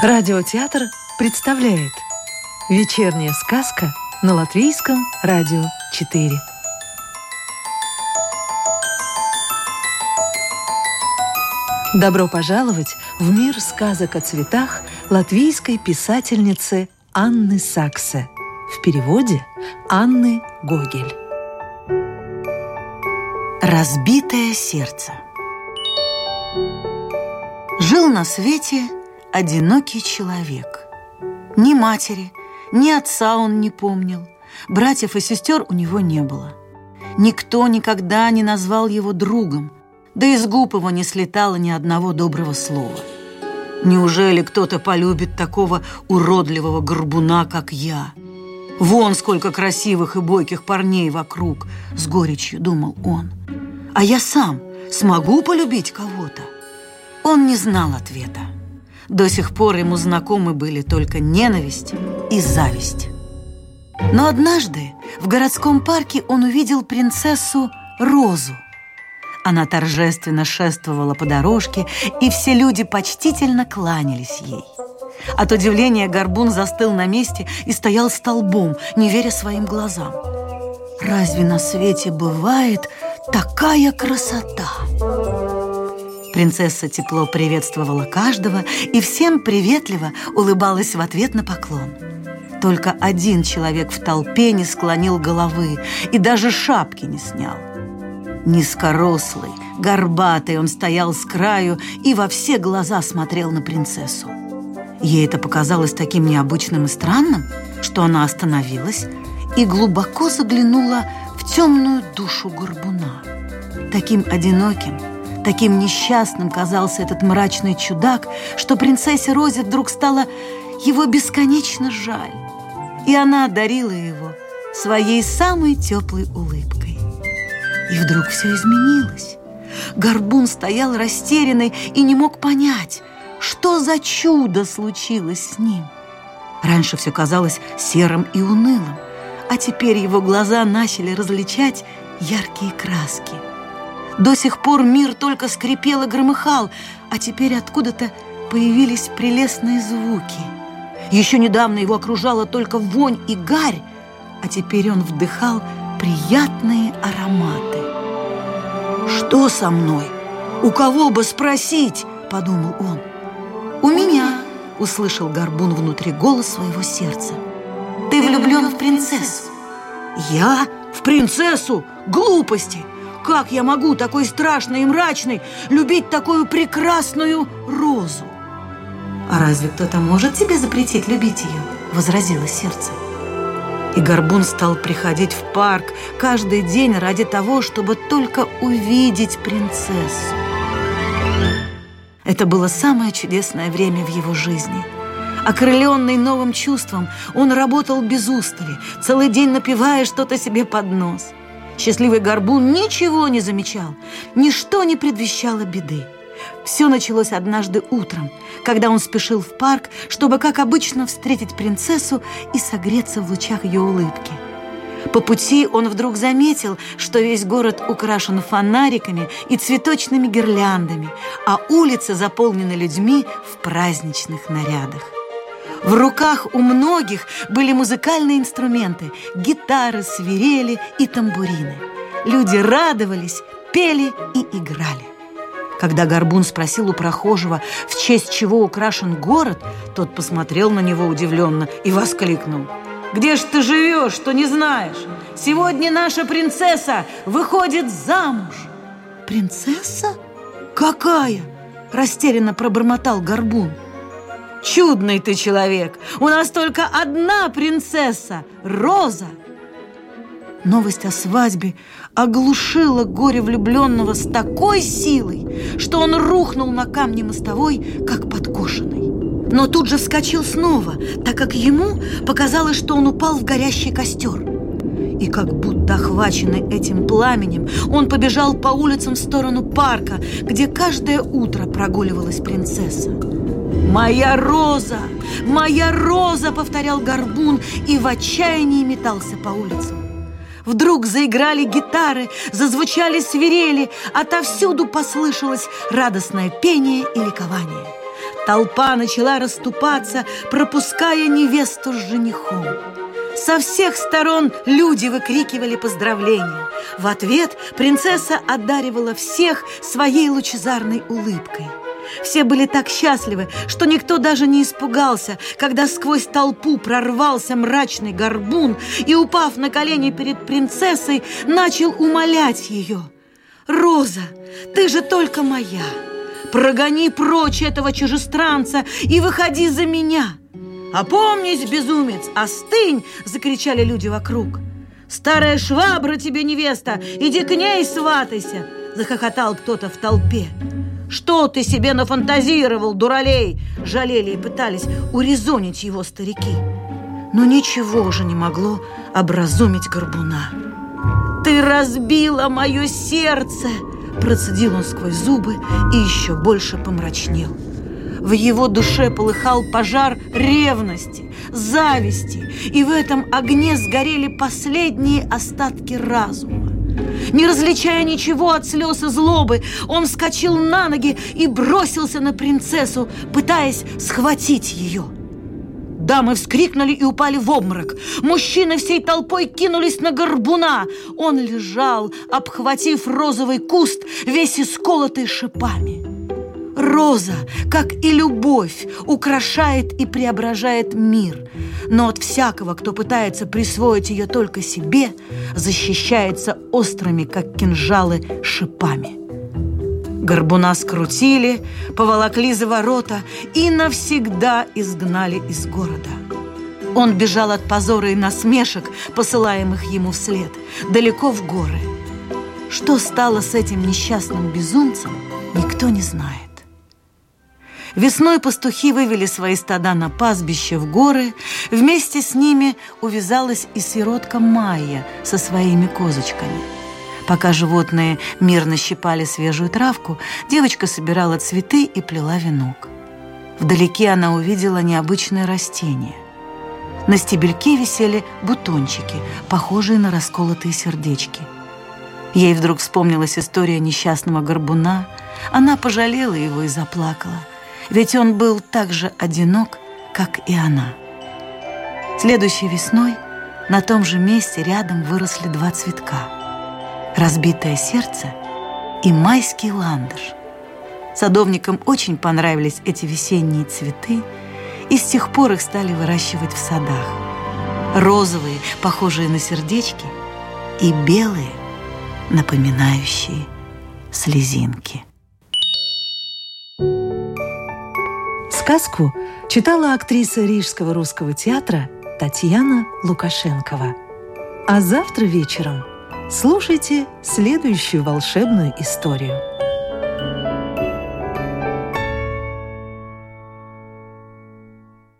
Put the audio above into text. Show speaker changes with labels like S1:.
S1: Радиотеатр представляет Вечерняя сказка на Латвийском радио 4 Добро пожаловать в мир сказок о цветах латвийской писательницы Анны Саксе. В переводе Анны Гогель.
S2: Разбитое сердце. Жил на свете одинокий человек. Ни матери, ни отца он не помнил. Братьев и сестер у него не было. Никто никогда не назвал его другом, да из губ его не слетало ни одного доброго слова. Неужели кто-то полюбит такого уродливого горбуна, как я? Вон сколько красивых и бойких парней вокруг, с горечью думал он. А я сам смогу полюбить кого-то? Он не знал ответа. До сих пор ему знакомы были только ненависть и зависть. Но однажды в городском парке он увидел принцессу Розу. Она торжественно шествовала по дорожке, и все люди почтительно кланялись ей. От удивления Горбун застыл на месте и стоял столбом, не веря своим глазам. Разве на свете бывает такая красота? Принцесса тепло приветствовала каждого и всем приветливо улыбалась в ответ на поклон. Только один человек в толпе не склонил головы и даже шапки не снял. Низкорослый, горбатый он стоял с краю и во все глаза смотрел на принцессу. Ей это показалось таким необычным и странным, что она остановилась и глубоко заглянула в темную душу горбуна. Таким одиноким, Таким несчастным казался этот мрачный чудак, что принцессе Розе вдруг стало его бесконечно жаль. И она одарила его своей самой теплой улыбкой. И вдруг все изменилось. Горбун стоял растерянный и не мог понять, что за чудо случилось с ним. Раньше все казалось серым и унылым, а теперь его глаза начали различать яркие краски – до сих пор мир только скрипел и громыхал, а теперь откуда-то появились прелестные звуки. Еще недавно его окружала только вонь и гарь, а теперь он вдыхал приятные ароматы. «Что со мной? У кого бы спросить?» – подумал он. «У меня!» – услышал Горбун внутри голос своего сердца. «Ты влюблен в принцессу!» «Я? В принцессу? Глупости!» Как я могу, такой страшный и мрачный, любить такую прекрасную розу? А разве кто-то может тебе запретить любить ее? Возразило сердце. И Горбун стал приходить в парк каждый день ради того, чтобы только увидеть принцессу. Это было самое чудесное время в его жизни. Окрыленный новым чувством, он работал без устали, целый день напивая что-то себе под нос – Счастливый горбун ничего не замечал, ничто не предвещало беды. Все началось однажды утром, когда он спешил в парк, чтобы, как обычно, встретить принцессу и согреться в лучах ее улыбки. По пути он вдруг заметил, что весь город украшен фонариками и цветочными гирляндами, а улицы заполнены людьми в праздничных нарядах. В руках у многих были музыкальные инструменты – гитары, свирели и тамбурины. Люди радовались, пели и играли. Когда Горбун спросил у прохожего, в честь чего украшен город, тот посмотрел на него удивленно и воскликнул. «Где ж ты живешь, что не знаешь? Сегодня наша принцесса выходит замуж!» «Принцесса? Какая?» – растерянно пробормотал Горбун. Чудный ты человек! У нас только одна принцесса – Роза!» Новость о свадьбе оглушила горе влюбленного с такой силой, что он рухнул на камне мостовой, как подкошенный. Но тут же вскочил снова, так как ему показалось, что он упал в горящий костер. И как будто охваченный этим пламенем, он побежал по улицам в сторону парка, где каждое утро прогуливалась принцесса. «Моя роза! Моя роза!» — повторял горбун и в отчаянии метался по улицам. Вдруг заиграли гитары, зазвучали свирели, отовсюду послышалось радостное пение и ликование. Толпа начала расступаться, пропуская невесту с женихом. Со всех сторон люди выкрикивали поздравления. В ответ принцесса одаривала всех своей лучезарной улыбкой. Все были так счастливы, что никто даже не испугался, когда сквозь толпу прорвался мрачный горбун и, упав на колени перед принцессой, начал умолять ее. «Роза, ты же только моя! Прогони прочь этого чужестранца и выходи за меня!» «Опомнись, безумец, остынь!» – закричали люди вокруг. «Старая швабра тебе невеста, иди к ней сватайся!» – захохотал кто-то в толпе. «Что ты себе нафантазировал, дуралей?» – жалели и пытались урезонить его старики. Но ничего уже не могло образумить горбуна. «Ты разбила мое сердце!» – процедил он сквозь зубы и еще больше помрачнел. В его душе полыхал пожар ревности, зависти, и в этом огне сгорели последние остатки разума. Не различая ничего от слез и злобы, он вскочил на ноги и бросился на принцессу, пытаясь схватить ее. Дамы вскрикнули и упали в обморок. Мужчины всей толпой кинулись на горбуна. Он лежал, обхватив розовый куст, весь исколотый шипами. Роза, как и любовь, украшает и преображает мир, но от всякого, кто пытается присвоить ее только себе, защищается острыми, как кинжалы, шипами. Горбуна скрутили, поволокли за ворота и навсегда изгнали из города. Он бежал от позора и насмешек, посылаемых ему вслед, далеко в горы. Что стало с этим несчастным безумцем, никто не знает. Весной пастухи вывели свои стада на пастбище в горы. Вместе с ними увязалась и сиротка Майя со своими козочками. Пока животные мирно щипали свежую травку, девочка собирала цветы и плела венок. Вдалеке она увидела необычное растение. На стебельке висели бутончики, похожие на расколотые сердечки. Ей вдруг вспомнилась история несчастного горбуна. Она пожалела его и заплакала – ведь он был так же одинок, как и она. Следующей весной на том же месте рядом выросли два цветка – разбитое сердце и майский ландыш. Садовникам очень понравились эти весенние цветы, и с тех пор их стали выращивать в садах. Розовые, похожие на сердечки, и белые, напоминающие слезинки.
S1: Сказку читала актриса Рижского русского театра Татьяна Лукашенкова. А завтра вечером слушайте следующую волшебную историю –